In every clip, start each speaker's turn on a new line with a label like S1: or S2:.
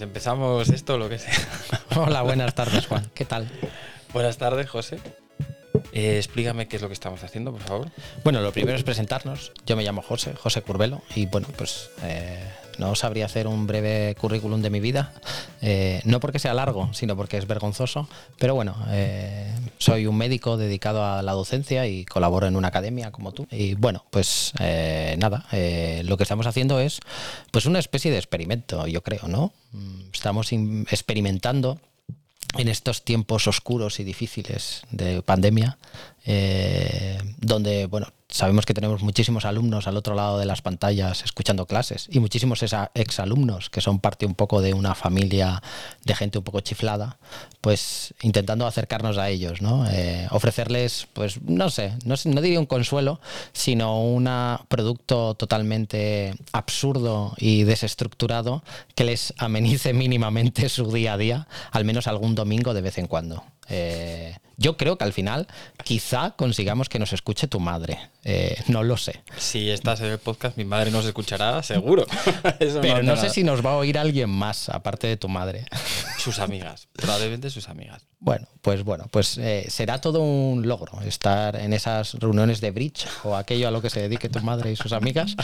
S1: Pues empezamos esto, lo que sea.
S2: Hola, buenas tardes, Juan. ¿Qué tal?
S1: Buenas tardes, José. Eh, explícame qué es lo que estamos haciendo, por favor.
S2: Bueno, lo primero es presentarnos. Yo me llamo José, José Curbelo, y bueno, pues eh, no sabría hacer un breve currículum de mi vida, eh, no porque sea largo, sino porque es vergonzoso, pero bueno, eh, soy un médico dedicado a la docencia y colaboro en una academia como tú. Y bueno, pues eh, nada, eh, lo que estamos haciendo es pues una especie de experimento, yo creo, ¿no? Mm, Estamos experimentando en estos tiempos oscuros y difíciles de pandemia, eh, donde bueno, sabemos que tenemos muchísimos alumnos al otro lado de las pantallas escuchando clases y muchísimos exalumnos que son parte un poco de una familia de gente un poco chiflada, pues intentando acercarnos a ellos, ¿no? Eh, ofrecerles, pues no sé, no no diría un consuelo, sino un producto totalmente absurdo y desestructurado que les amenice mínimamente su día a día, al menos algún domingo de vez en cuando. Eh, yo creo que al final quizá consigamos que nos escuche tu madre. Eh, no lo sé.
S1: Si estás en el podcast, mi madre nos escuchará, seguro. Eso
S2: Pero no, sé
S1: nada.
S2: si nos va a oír alguien más, aparte de tu madre.
S1: Sus amigas, probablemente sus amigas.
S2: Bueno, pues bueno, pues eh, será todo un logro estar en esas reuniones de bridge o aquello a lo que se dedique tu madre y sus amigas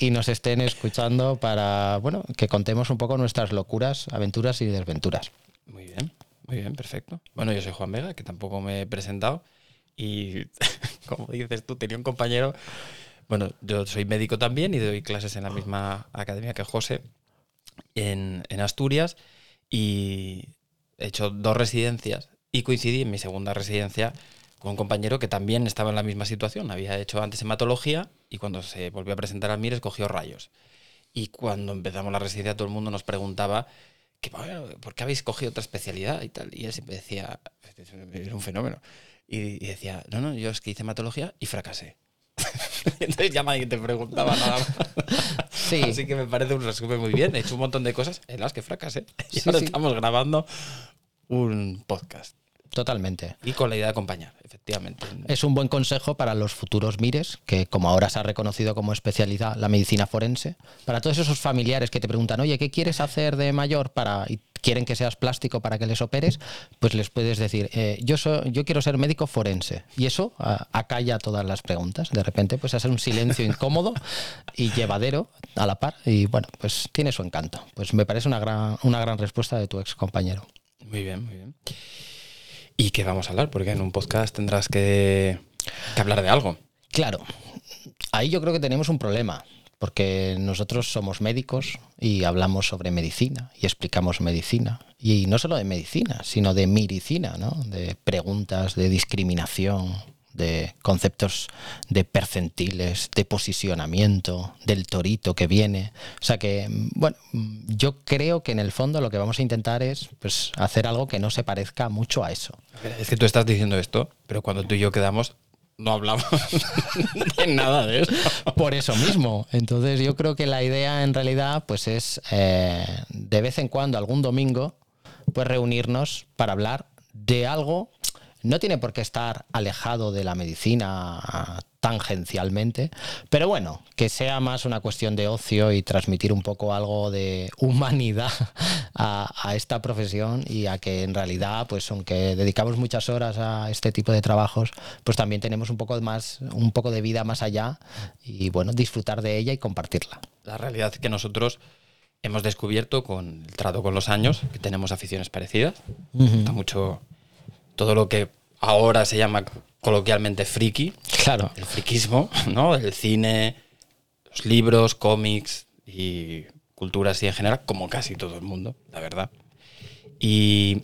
S2: y nos estén escuchando para, bueno, que contemos un poco nuestras locuras, aventuras y desventuras.
S1: Muy bien, muy bien, perfecto. Bueno, yo soy Juan Vega, que tampoco me he presentado. Y como dices tú, tenía un compañero. Bueno, yo soy médico también y doy clases en la misma academia que José en, en Asturias. Y he hecho dos residencias y coincidí en mi segunda residencia con un compañero que también estaba en la misma situación. Había hecho antes hematología y cuando se volvió a presentar al MIR escogió rayos. Y cuando empezamos la residencia todo el mundo nos preguntaba que, bueno, ¿por qué habéis cogido otra especialidad y tal? Y él siempre decía, era un fenómeno. Y, y decía, no, no, yo es que hice hematología y fracasé. Entonces ya nadie te preguntaba nada más.
S2: Sí.
S1: Así que me parece un resumen muy bien. He hecho un montón de cosas en las que fracasé. Y
S2: Sí,
S1: ahora
S2: sí.
S1: estamos grabando un podcast.
S2: Totalmente.
S1: Y con la idea de acompañar, efectivamente.
S2: Es un buen consejo para los futuros mires, que como ahora se ha reconocido como especialidad la medicina forense, para todos esos familiares que te preguntan, oye, ¿qué quieres hacer de mayor para y quieren que seas plástico para que les operes? Pues les puedes decir, eh, yo soy, yo quiero ser médico forense. Y eso ah, acalla todas las preguntas. De repente, pues hace un silencio incómodo y llevadero a la par. Y bueno, pues tiene su encanto. Pues me parece una gran, una gran respuesta de tu ex compañero.
S1: Muy bien, muy bien. ¿Y qué vamos a hablar? Porque en un podcast tendrás que, hablar de algo.
S2: Claro, ahí yo creo que tenemos un problema, porque nosotros somos médicos y hablamos sobre medicina y explicamos medicina. Y no solo de medicina, sino de miricina, ¿no? De preguntas de discriminación, de conceptos de percentiles, de posicionamiento, del torito que viene. O sea que, mm, bueno, mm, yo creo que en el fondo lo que vamos a intentar es pues, hacer algo que no se parezca mucho a eso.
S1: Es que tú estás diciendo esto, pero cuando tú y yo quedamos, no hablamos de nada de eso.
S2: Por eso mismo. Entonces yo creo que la idea en realidad pues es eh, de vez en cuando, algún domingo, pues reunirnos para hablar de algo. No tiene por qué estar alejado de la medicina tangencialmente, pero bueno, que sea más una cuestión de ocio y transmitir un poco algo de humanidad a, a esta profesión y a que en realidad, pues aunque dedicamos muchas horas a este tipo de trabajos, pues también tenemos un poco más, un poco de vida más allá y bueno, disfrutar de ella y compartirla.
S1: La realidad es que nosotros hemos descubierto con el trato con los años que tenemos aficiones parecidas. Gusta mucho todo lo que ahora se llama coloquialmente friki,
S2: Claro.
S1: el friquismo, ¿no? El cine, los libros, cómics y cultura así en general, como casi todo el mundo, la verdad. Y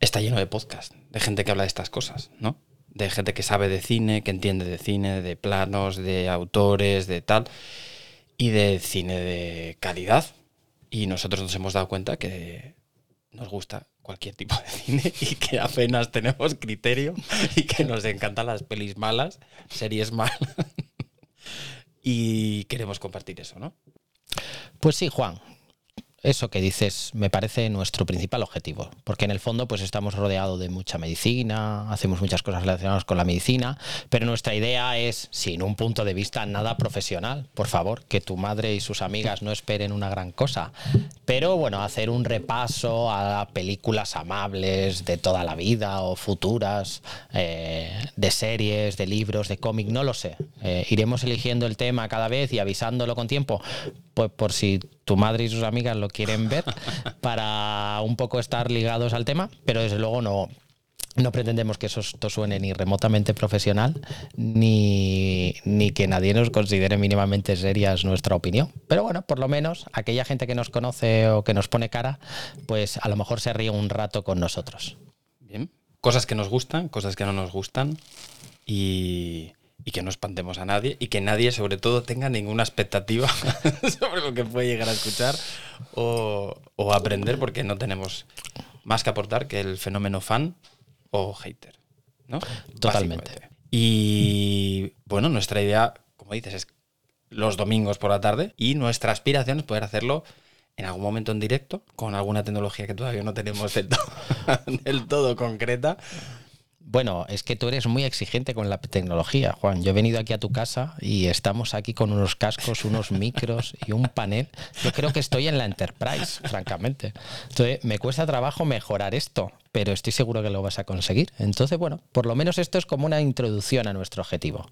S1: está lleno de podcast, de gente que habla de estas cosas, ¿no? De gente que sabe de cine, que entiende de cine, de planos, de autores, de tal, y de cine de calidad. Y nosotros nos hemos dado cuenta que nos gusta cualquier tipo de cine y que apenas tenemos criterio y que nos encantan las pelis malas, series malas. y queremos compartir eso, ¿no?
S2: Pues sí, Juan. Eso que dices me parece nuestro principal objetivo, porque en el fondo pues estamos rodeados de mucha medicina, hacemos muchas cosas relacionadas con la medicina, pero nuestra idea es, sin un punto de vista nada profesional, por favor, que tu madre y sus amigas no esperen una gran cosa, pero bueno, hacer un repaso a películas amables de toda la vida o futuras, eh, de series, de libros, de cómic, no lo sé. Eh, iremos eligiendo el tema cada vez y avisándolo con tiempo, pues por si tu madre y sus amigas lo quieren ver para un poco estar ligados al tema, pero desde luego no, no pretendemos que eso esto suene ni remotamente profesional, ni, ni, que nadie nos considere mínimamente serias nuestra opinión. Pero bueno, por lo menos aquella gente que nos conoce o que nos pone cara, pues a lo mejor se ríe un rato con nosotros.
S1: Bien. Cosas que nos gustan, cosas que no nos gustan. Y, y que no espantemos a nadie y que nadie sobre todo tenga ninguna expectativa sobre lo que puede llegar a escuchar o, o, aprender porque no tenemos más que aportar que el fenómeno fan o hater. ¿no?
S2: Totalmente.
S1: Y bueno, nuestra idea, como dices, es los domingos por la tarde y nuestra aspiración es poder hacerlo en algún momento en directo con alguna tecnología que todavía no tenemos del todo, del todo concreta
S2: bueno, es que tú eres muy exigente con la tecnología, Juan. Yo he venido aquí a tu casa y estamos aquí con unos cascos, unos micros y un panel. Yo creo que estoy en la Enterprise, francamente. Entonces, me cuesta trabajo mejorar esto, pero estoy seguro que lo vas a conseguir. Entonces, bueno, por lo menos esto es como una introducción a nuestro objetivo.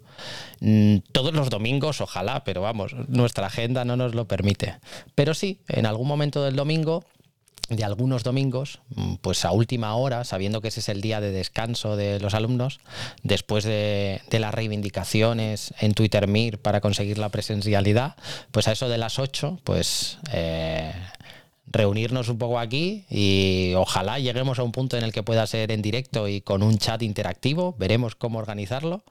S2: Mm, todos los domingos, ojalá, pero vamos, nuestra agenda no nos lo permite. Pero sí, en algún momento del domingo de algunos domingos, mm, pues a última hora, sabiendo que ese es el día de descanso de los alumnos, después de, las reivindicaciones en Twitter Mir para conseguir la presencialidad, pues a eso de las 8, pues eh, reunirnos un poco aquí y ojalá lleguemos a un punto en el que pueda ser en directo y con un chat interactivo, veremos cómo organizarlo,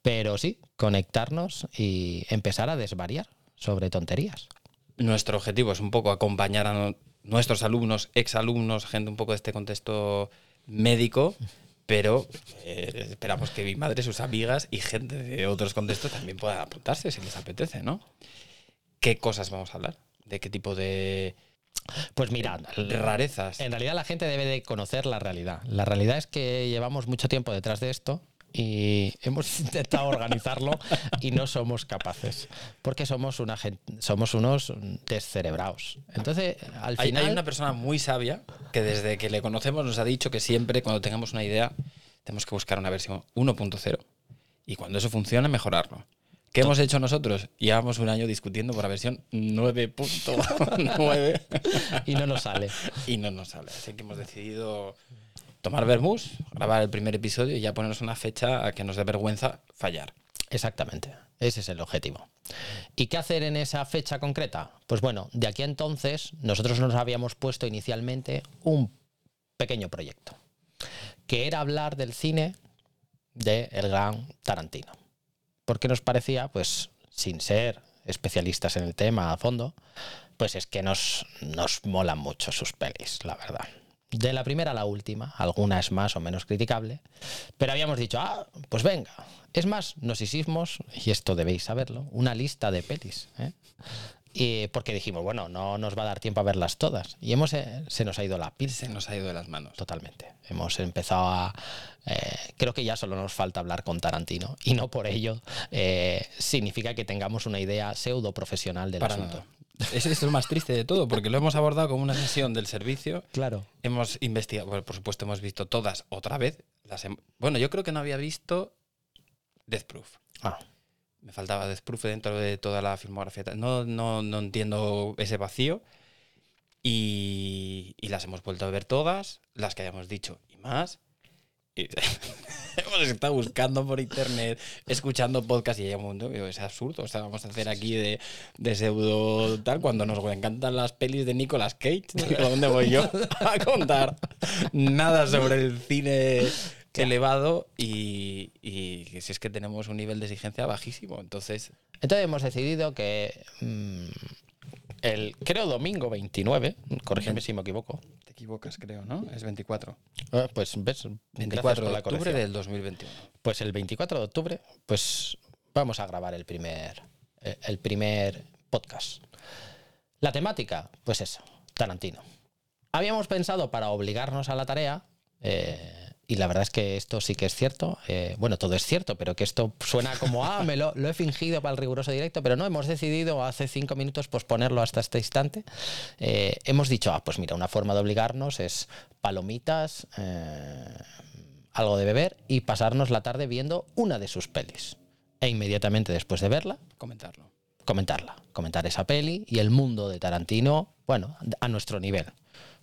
S2: pero sí, conectarnos y empezar a desvariar sobre tonterías.
S1: Nuestro objetivo es un poco acompañar a, nuestros alumnos, exalumnos, gente un poco de este contexto médico, pero eh, esperamos que mi madre, sus amigas y gente de otros contextos también puedan apuntarse si les apetece, ¿no? ¿Qué cosas vamos a hablar? ¿De qué tipo de...
S2: Pues mira,
S1: rarezas.
S2: En realidad la gente debe de conocer la realidad. La realidad es que llevamos mucho tiempo detrás de esto y hemos intentado organizarlo y no somos capaces porque somos una somos unos descerebrados entonces al final
S1: hay, una persona muy sabia que desde que le conocemos nos ha dicho que siempre cuando tengamos una idea tenemos que buscar una versión 1.0 y cuando eso funcione mejorarlo ¿Qué hemos hecho nosotros? Llevamos un año discutiendo por la versión 9.9
S2: y no nos sale.
S1: Y no nos sale. Así que hemos decidido tomar vermouth, grabar el primer episodio y ya ponernos una fecha a que nos dé vergüenza fallar.
S2: Exactamente, ese es el objetivo. ¿Y qué hacer en esa fecha concreta? Pues bueno, de aquí a entonces nosotros nos habíamos puesto inicialmente un pequeño proyecto, que era hablar del cine de el gran Tarantino. Porque nos parecía, pues, sin ser especialistas en el tema a fondo, pues es que nos, nos molan mucho sus pelis, la verdad de la primera a la última, alguna es más o menos criticable, pero habíamos dicho, ah, pues venga. Es más, nos hicimos, y esto debéis saberlo, una lista de pelis. ¿eh? Y porque dijimos, bueno, no nos va a dar tiempo a verlas todas. Y hemos, eh, se nos ha ido la pila.
S1: Se nos ha ido de las manos.
S2: Totalmente. Hemos empezado a... Eh, creo que ya solo nos falta hablar con Tarantino. Y no por ello significa que tengamos una idea pseudo profesional del asunto.
S1: Ese es lo más triste de todo, porque lo hemos abordado como una sesión del servicio.
S2: Claro.
S1: Hemos investigado, por supuesto, hemos visto todas otra vez. Las bueno, yo creo que no había visto Death Proof.
S2: Ah.
S1: Me faltaba Death Proof dentro de toda la filmografía. No, no, no entiendo ese vacío. Y, y las hemos vuelto a ver todas, las que hayamos dicho y más. hemos estado buscando por internet, escuchando podcast y hay un mundo, es absurdo. O sea, vamos a hacer aquí de, de, pseudo tal cuando nos encantan las pelis de Nicolas Cage. ¿Dónde voy yo a contar nada sobre el cine elevado y, y, si es que tenemos un nivel de exigencia bajísimo? Entonces.
S2: Entonces hemos decidido que. Mm, el, creo, domingo 29, corrígeme si me equivoco.
S1: Te equivocas, creo, ¿no? Es 24.
S2: Ah, pues ves,
S1: 24 de octubre del 2021.
S2: Pues el 24 de octubre, pues vamos a grabar el primer, eh, el primer podcast. La temática, pues eso, Tarantino. Habíamos pensado para obligarnos a la tarea, eh, y la verdad es que esto sí que es cierto, eh, bueno, todo es cierto, pero que esto suena como, ah, me lo, lo he fingido para el riguroso directo, pero no, hemos decidido hace cinco minutos posponerlo hasta este instante. Eh, hemos dicho, ah, pues mira, una forma de obligarnos es palomitas, eh, algo de beber y pasarnos la tarde viendo una de sus pelis. E inmediatamente después de verla,
S1: Comentarlo.
S2: comentarla, comentar esa peli y el mundo de Tarantino, bueno, a nuestro nivel,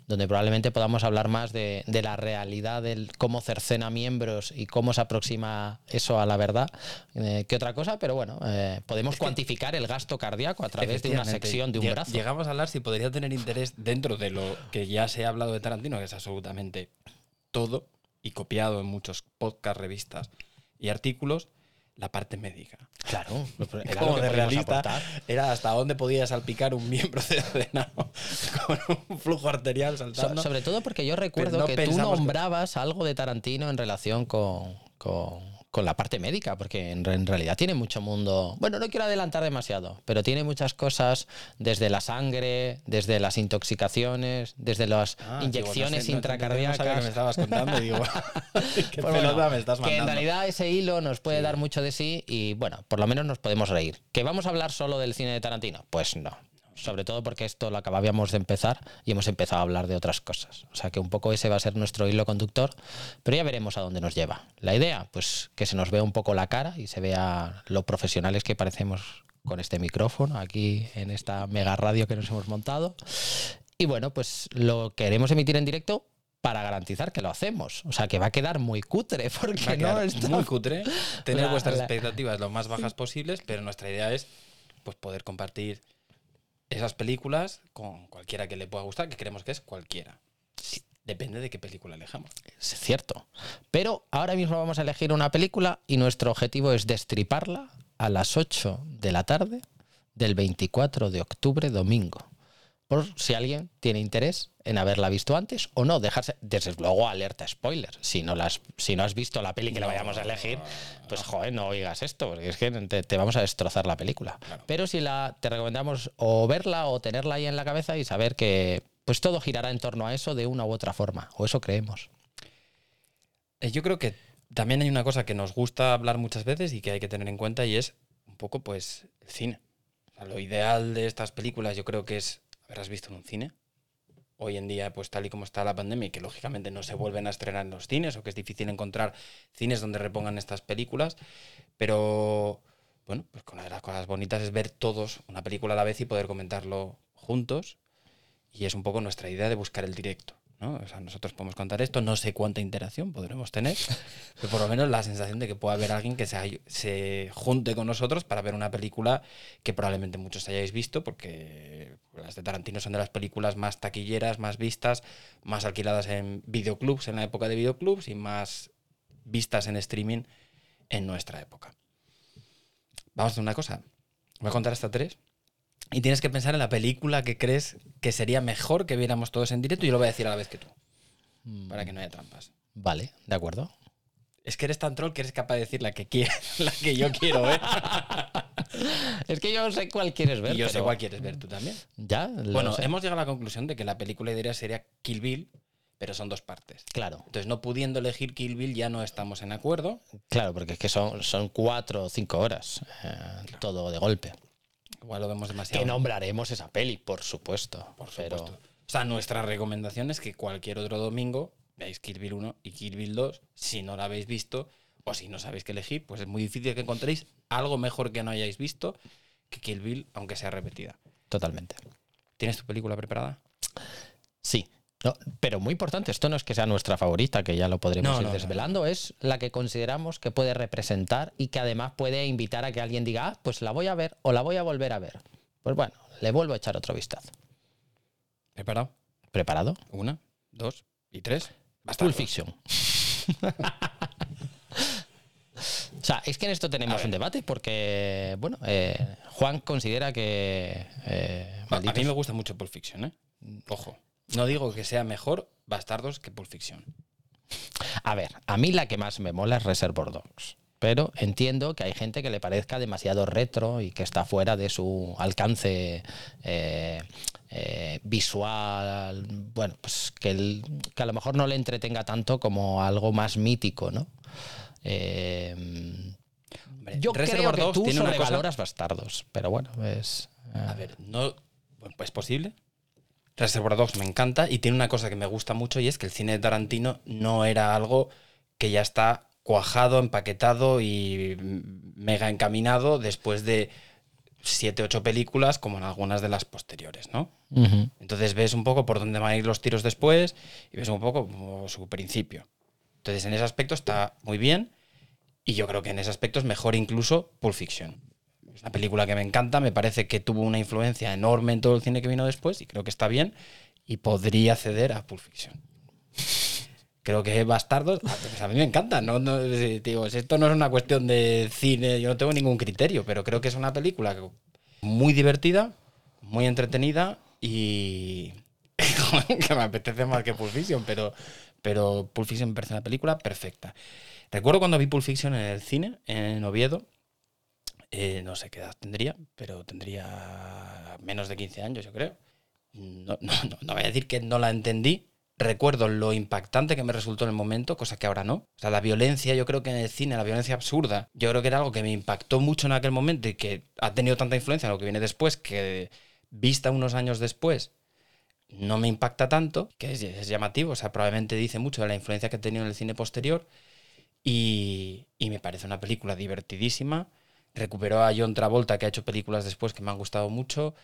S2: donde probablemente podamos hablar más de, de la realidad, del cómo cercena miembros y cómo se aproxima eso a la verdad, eh, que otra cosa, pero bueno, eh, podemos cuantificar el gasto cardíaco a través de una sección de un brazo.
S1: Llegamos a hablar si podría tener interés dentro de lo que ya se ha hablado de Tarantino, que es absolutamente todo y copiado en muchos podcasts, revistas y artículos, la parte médica.
S2: Claro, era
S1: Como de realista,
S2: aportar.
S1: era hasta dónde podía salpicar un miembro cercenado con un flujo arterial
S2: So-
S1: saltando.
S2: sobre todo porque yo recuerdo
S1: no
S2: que tú
S1: que-
S2: nombrabas algo de Tarantino en relación con, con- con la parte médica, porque en, re- en realidad tiene mucho mundo. Bueno, no quiero adelantar demasiado, pero tiene muchas cosas desde la sangre, desde las intoxicaciones, desde las
S1: Ah, digo,
S2: inyecciones
S1: no sé, no-
S2: intracardíacas.
S1: No que me estabas contando digo, qué
S2: Pues bueno,
S1: me estás
S2: que en realidad ese hilo nos puede dar mucho de sí y bueno, por lo menos nos podemos reír. ¿Que vamos a hablar solo del cine de Tarantino? Pues no. Sobre todo porque esto lo acabábamos de empezar y hemos empezado a hablar de otras cosas. O sea que un poco ese va a ser nuestro hilo conductor, pero ya veremos a dónde nos lleva. La idea, pues que se nos vea un poco la cara y se vea lo profesionales que parecemos con este micrófono aquí en esta mega radio que nos hemos montado. Y bueno, pues lo queremos emitir en directo para garantizar que lo hacemos. O sea, que va a quedar muy cutre, porque
S1: Va a
S2: no está-
S1: muy cutre tener
S2: La-
S1: vuestras
S2: la-
S1: expectativas lo más bajas posibles, pero nuestra idea es pues poder compartir esas películas con cualquiera que le pueda gustar, que creemos que es cualquiera. Depende de qué película elijamos.
S2: Es cierto. Pero ahora mismo vamos a elegir una película y nuestro objetivo es destriparla a las 8 de la tarde del 24 de octubre, domingo. Por si alguien tiene interés en haberla visto antes o no, dejarse. Desde luego, alerta spoiler. Si no, las, si no has visto la peli que la vayamos a elegir, pues joder, no oigas esto, porque es que te, te vamos a destrozar la película. Pero si la te recomendamos o verla o tenerla ahí en la cabeza y saber que pues todo girará en torno a eso de una u otra forma, o eso creemos.
S1: Eh, Yo creo que también hay una cosa que nos gusta hablar muchas veces y que hay que tener en cuenta y es un poco pues el cine. O sea, lo ideal de estas películas yo creo que es haberlas visto en un cine. Hoy en día, pues tal y como está la pandemia y que lógicamente no se vuelven a estrenar en los cines o que es difícil encontrar cines donde repongan estas películas, pero bueno, pues una de las cosas bonitas es ver todos una película a la vez y poder comentarlo juntos y es un poco nuestra idea de buscar el directo. ¿No? O sea, nosotros podemos contar esto, no sé cuánta interacción podremos tener, pero por lo menos la sensación de que pueda haber alguien que se, se junte con nosotros para ver una película que probablemente muchos hayáis visto, porque las de Tarantino son de las películas más taquilleras, más vistas, más alquiladas en videoclubs en la época de videoclubs y más vistas en streaming en nuestra época. Vamos a hacer una cosa. Voy a contar hasta tres. Y tienes que pensar en la película que crees que sería mejor que viéramos todos en directo y yo lo voy a decir a la vez que tú. Para que no haya trampas.
S2: Vale, de acuerdo.
S1: Es que eres tan troll que eres capaz de decir la que, quiere, la que yo quiero ver.
S2: Es que yo sé cuál quieres ver.
S1: y yo sé cuál quieres ver tú también.
S2: Ya,
S1: Bueno,
S2: sé.
S1: hemos llegado a la conclusión de que la película ideal sería Kill Bill, pero son dos partes.
S2: Claro,
S1: Entonces, no pudiendo elegir Kill Bill, ya no estamos en acuerdo.
S2: claro, porque es que son, son cuatro o cinco horas eh, todo de golpe.
S1: Igual lo vemos demasiado.
S2: Que nombraremos esa peli, por supuesto.
S1: Por
S2: pero
S1: supuesto. O sea, nuestra recomendación es que cualquier otro domingo veáis Kill Bill 1 y Kill Bill 2. Si no la habéis visto o si no sabéis qué elegir, pues es muy difícil que encontréis algo mejor que no hayáis visto que Kill Bill, aunque sea repetida.
S2: totalmente.
S1: ¿Tienes tu película preparada?
S2: Sí. No, pero muy importante, esto no es que sea nuestra favorita, que ya lo podremos
S1: No,
S2: ir
S1: no,
S2: desvelando, es la que consideramos que puede representar y que además puede invitar a que alguien diga, ah, pues la voy a ver o la voy a volver a ver. Pues bueno, le vuelvo a echar otro vistazo.
S1: ¿Preparado?
S2: ¿Preparado?
S1: Una, dos y tres.
S2: Pulp
S1: Bastardos.
S2: Fiction. o sea, es que en esto tenemos un debate porque, bueno, eh, Juan considera que... eh,
S1: A mí me gusta mucho Pulp Fiction, ¿eh? Ojo. No digo que sea mejor Bastardos que Pulp Fiction.
S2: A ver, a mí la que más me mola es Reservoir Dogs. pero entiendo que hay gente que le parezca demasiado retro y que está fuera de su alcance eh, eh, visual, bueno, pues que, el- que a lo mejor no le entretenga tanto como algo más mítico, ¿no? Eh,
S1: Hombre,
S2: yo
S1: Reservoir
S2: creo que
S1: Dogs
S2: tú
S1: tiene una cosa-
S2: sobrevaloras bastardos, pero bueno, es... eh,
S1: A ver, no. Pues posible. Reservoir Dogs me encanta y tiene una cosa que me gusta mucho y es que el cine de Tarantino no era algo que ya está cuajado, empaquetado y mega encaminado después de siete, ocho películas como en algunas de las posteriores, ¿no? Entonces ves un poco por dónde van a ir los tiros después y ves un poco como su principio. Entonces en ese aspecto está muy bien y yo creo que en ese aspecto es mejor incluso Pulp Fiction. Es una película que me encanta, me parece que tuvo una influencia enorme en todo el cine que vino después y creo que está bien y podría ceder a Pulp Fiction. Creo que Bastardos, pues a mí me encanta. No, digo, esto no es una cuestión de cine, yo no tengo ningún criterio, pero creo que es una película muy divertida, muy entretenida y que me apetece más que Pulp Fiction, pero, pero Pulp Fiction me parece una película perfecta. Recuerdo cuando vi Pulp Fiction en el cine, en Oviedo, eh, no sé qué edad tendría, pero tendría menos de 15 años, yo creo. No, no, no, no voy a decir que no la entendí. Recuerdo lo impactante que me resultó en el momento, cosa que ahora no. O sea, la violencia, yo creo que en el cine, la violencia absurda, yo creo que era algo que me impactó mucho en aquel momento y que ha tenido tanta influencia en lo que viene después, que vista unos años después, no me impacta tanto, que es, es llamativo, o sea, probablemente dice mucho de la influencia que ha tenido en el cine posterior y, y me parece una película divertidísima. Recuperó a John Travolta, que ha hecho películas después que me han gustado mucho.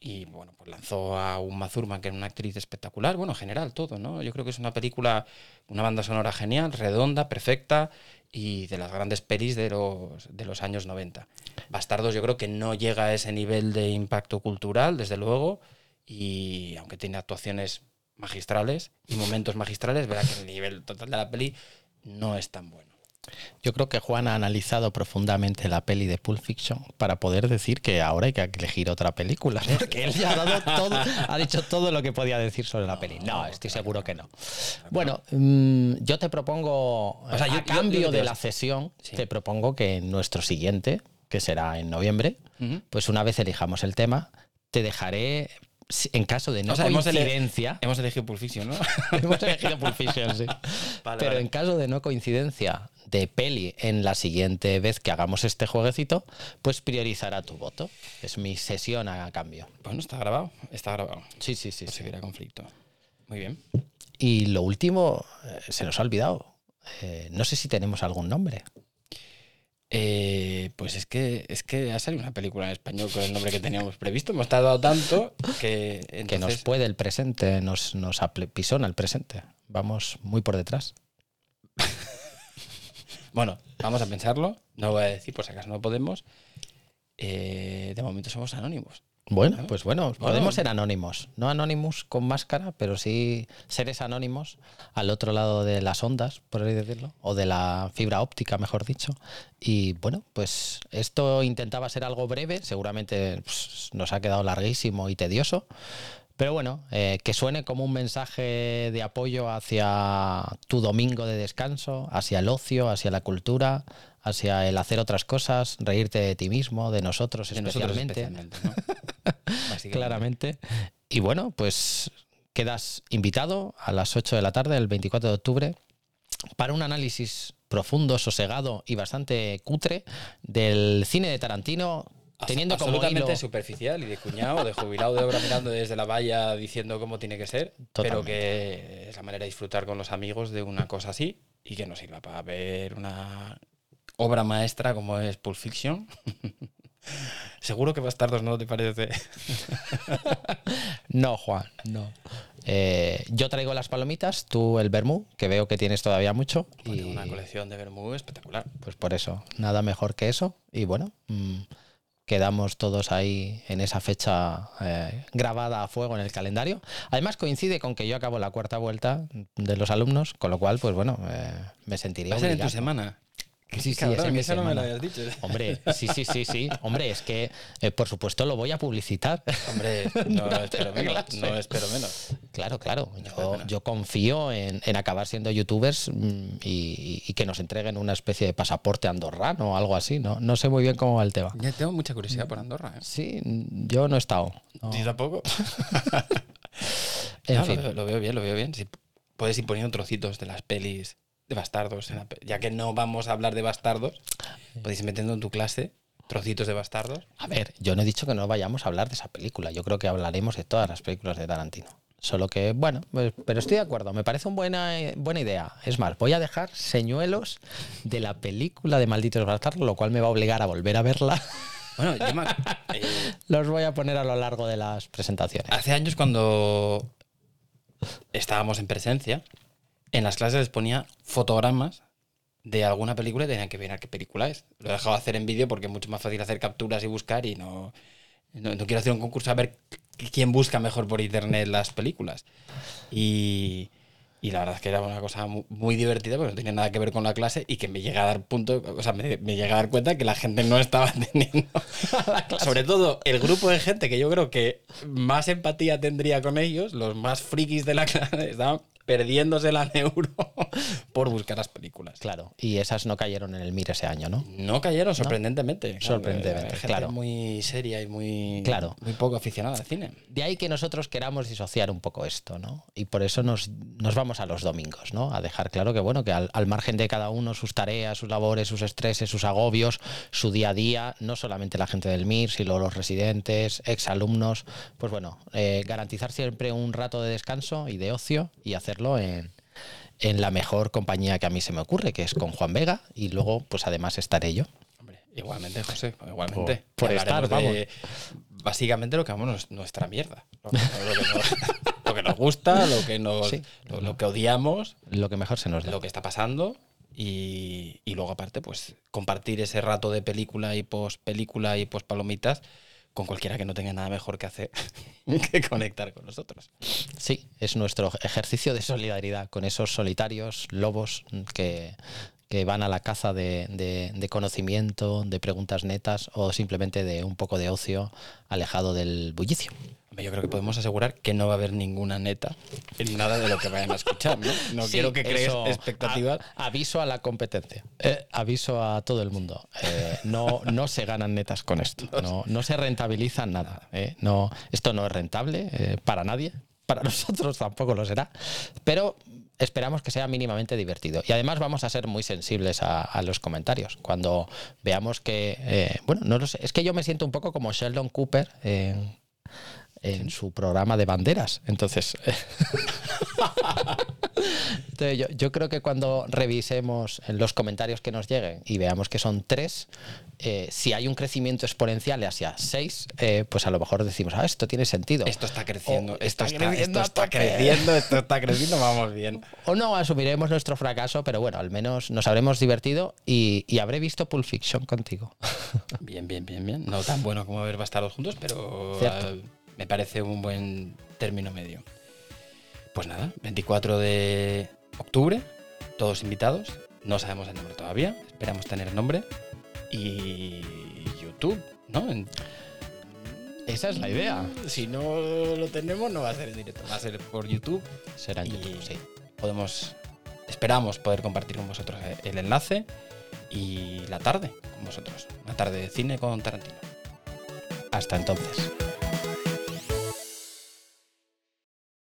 S1: Y bueno, pues lanzó a Uma Thurman, que era una actriz espectacular. Bueno, en general, todo, ¿no? Yo creo que es una película, una banda sonora genial, redonda, perfecta y de las grandes pelis de los, de los años 90. Bastardos, yo creo que no llega a ese nivel de impacto cultural, desde luego. Y aunque tiene actuaciones magistrales y momentos magistrales, verá que el nivel total de la peli no es tan bueno.
S2: Yo creo que Juan ha analizado profundamente la peli de Pulp Fiction para poder decir que ahora hay que elegir otra película. Porque él ya ha dado todo, ha dicho todo lo que podía decir sobre la peli. No, estoy seguro que no. Bueno, mm, yo te propongo,
S1: O sea, yo-
S2: a cambio
S1: yo-
S2: de la cesión,
S1: Sí.
S2: te propongo que en nuestro siguiente, que será en noviembre, pues una vez elijamos el tema, te dejaré, en caso de no
S1: O sea, hemos ele-
S2: coincidencia,
S1: Hemos elegido Pulp Fiction, ¿no?
S2: Hemos elegido Pulp Fiction, sí.
S1: Vale,
S2: Pero
S1: vale.
S2: en caso de no coincidencia de peli en la siguiente vez que hagamos este jueguecito, pues priorizará tu voto. Es mi sesión a cambio.
S1: Bueno, está grabado. Está grabado.
S2: Sí, sí, sí.
S1: Pues
S2: sí.
S1: seguirá conflicto. Muy bien.
S2: Y lo último, eh, se nos ha olvidado. Eh, no sé si tenemos algún nombre.
S1: Eh, pues es que, es que ha salido una película en español con el nombre que teníamos previsto. Hemos tardado tanto que.
S2: Que nos
S1: entonces-
S2: puede el presente, nos, nos apisona el presente. Vamos muy por detrás.
S1: Bueno, vamos a pensarlo. No lo voy a decir por si acaso no podemos. Eh, de momento somos anónimos.
S2: Bueno,
S1: ¿No?
S2: pues bueno,
S1: Bueno.
S2: podemos ser anónimos. No anónimos con máscara, pero sí seres anónimos al otro lado de las ondas, por así decirlo, o de la fibra óptica, mejor dicho. Y bueno, pues esto intentaba ser algo breve, seguramente pues, nos ha quedado larguísimo y tedioso. Pero bueno, eh, que suene como un mensaje de apoyo hacia tu domingo de descanso, hacia el ocio, hacia la cultura, hacia el hacer otras cosas, reírte de ti mismo, de nosotros
S1: De nosotros
S2: especialmente.
S1: especialmente, ¿no?
S2: Claramente. Y bueno, pues quedas invitado a las 8 de la tarde, el 24 de octubre, para un análisis profundo, sosegado y bastante cutre del cine de Tarantino, teniendo como
S1: absolutamente
S2: hilo...
S1: superficial y de cuñado, de jubilado de obra mirando desde la valla diciendo cómo tiene que ser, pero
S2: Totalmente.
S1: que es la manera de disfrutar con los amigos de una cosa así y que nos sirva para ver una obra maestra como es Pulp Fiction. Seguro que Bastardos no te parece.
S2: No, Juan, no. Eh, yo traigo las palomitas, tú el vermú, que veo que tienes todavía mucho. Y
S1: Tengo una colección de vermú espectacular.
S2: pues por eso, nada mejor que eso. Y bueno, mm, quedamos todos ahí en esa fecha eh, grabada a fuego en el calendario. Además coincide con que yo acabo la cuarta vuelta de los alumnos, con lo cual, pues bueno, eh, me sentiría
S1: ¿Va a ser en tu semana?
S2: Sí, sí,
S1: Cabrón,
S2: ese
S1: que no me lo
S2: semana.
S1: habías dicho.
S2: Hombre, sí, sí, sí, sí. Hombre, es que eh, por supuesto lo voy a publicitar.
S1: Hombre, no espero
S2: Durante
S1: menos. No espero menos.
S2: Claro, claro.
S1: espero
S2: Yo, confío en, en acabar siendo youtubers mm, y, y que nos entreguen una especie de pasaporte andorrano o algo así. No, no sé muy bien cómo va el tema.
S1: Ya tengo mucha curiosidad por Andorra. ¿eh?
S2: Sí, yo no he estado. no.
S1: ¿Tú tampoco?
S2: En
S1: No,
S2: fin.
S1: lo, veo- lo veo bien, lo veo bien. Si puedes ir poniendo trocitos de las pelis de bastardos. en la ya que no vamos a hablar de bastardos, podéis ir metiendo en tu clase trocitos de bastardos.
S2: A ver, yo no he dicho que no vayamos a hablar de esa película. Yo creo que hablaremos de todas las películas de Tarantino. Solo que, bueno, pues- pero estoy de acuerdo. Me parece una buena, eh, buena idea. Es más, voy a dejar señuelos de la película de Malditos Bastardos, lo cual me va a obligar a volver a verla.
S1: Bueno, yo me- eh,
S2: Los voy a poner a lo largo de las presentaciones.
S1: hace años cuando estábamos en presencia, en las clases les ponía fotogramas de alguna película y tenían que a qué película es. Lo he dejado hacer en vídeo porque es mucho más fácil hacer capturas y buscar y no, no, quiero hacer un concurso a ver quién busca mejor por internet las películas. Y, y la verdad es que era una cosa mu- muy divertida porque no tenía nada que ver con la clase y que me llega a dar punto, o sea, me, llega a dar cuenta que la gente no estaba teniendo. Sobre todo el grupo de gente que yo creo que más empatía tendría con ellos, los más frikis de la clase, estaban perdiéndose la neuro por buscar las películas.
S2: Claro, y esas no cayeron en el MIR ese año, ¿no?
S1: No cayeron sorprendentemente. Claro,
S2: Sorprendentemente,
S1: gente
S2: claro.
S1: muy seria y muy,
S2: Claro.
S1: muy poco aficionada al cine.
S2: De ahí que nosotros queramos disociar un poco esto, ¿no? Y por eso nos, nos vamos a los domingos, ¿no? A dejar claro que, bueno, que al, al margen de cada uno, sus tareas, sus labores, sus estreses, sus agobios, su día a día, no solamente la gente del MIR, sino los residentes, exalumnos, pues bueno, eh, garantizar siempre un rato de descanso y de ocio y hacerlo en, en la mejor compañía que a mí se me ocurre, que es con Juan Vega, y luego, pues además estaré yo.
S1: Hombre, igualmente, José, igualmente.
S2: Por- estar,
S1: de Básicamente lo que amamos nuestra mierda. Lo que, lo que nos, lo que nos gusta, lo que, nos,
S2: Sí.
S1: lo, lo que odiamos,
S2: Lo que mejor se nos da.
S1: lo que está pasando. Y, y luego, aparte, pues compartir ese rato de película y post película y post palomitas con cualquiera que no tenga nada mejor que hacer que conectar con nosotros.
S2: Sí, es nuestro ejercicio de solidaridad con esos solitarios lobos que, que van a la caza de, de- de conocimiento, de preguntas netas o simplemente de un poco de ocio alejado del bullicio.
S1: Yo creo que podemos asegurar que no va a haber ninguna neta en nada de lo que vayan a escuchar. No, no
S2: Sí,
S1: quiero que crees expectativas.
S2: a- aviso a la competencia. Eh, aviso a todo el mundo. Eh, no, no se ganan netas con esto. No, no se rentabiliza nada. eh. No, esto no es rentable para nadie. Para nosotros tampoco lo será. Pero esperamos que sea mínimamente divertido. Y además vamos a ser muy sensibles a, a los comentarios. Cuando veamos que. bueno, no lo sé. Es que yo me siento un poco como Sheldon Cooper en, su programa de banderas. Entonces. Entonces, yo, yo creo que cuando revisemos los comentarios que nos lleguen y veamos que son tres, eh, si hay un crecimiento exponencial hacia seis, eh, pues a lo mejor decimos, ah, esto tiene sentido.
S1: Esto está creciendo, esto,
S2: está creciendo
S1: esto está creciendo, esto está creciendo, vamos bien.
S2: O no asumiremos nuestro fracaso, pero bueno, al menos nos habremos divertido y, y habré visto Pulp Fiction contigo.
S1: Bien, bien, bien, bien. No tan bueno como ver bastardos juntos, pero
S2: Cierto.
S1: Me parece un buen término medio. Pues nada, 24 de octubre, todos invitados. No sabemos el nombre todavía, esperamos tener el nombre. Y YouTube, ¿no? En-
S2: Esa es la idea.
S1: si no lo tenemos, no va a ser en directo, va a ser por YouTube.
S2: Será en
S1: Y
S2: YouTube, sí.
S1: Podemos, esperamos poder compartir con vosotros el enlace y la tarde con vosotros. Una tarde de cine con Tarantino.
S2: Hasta entonces.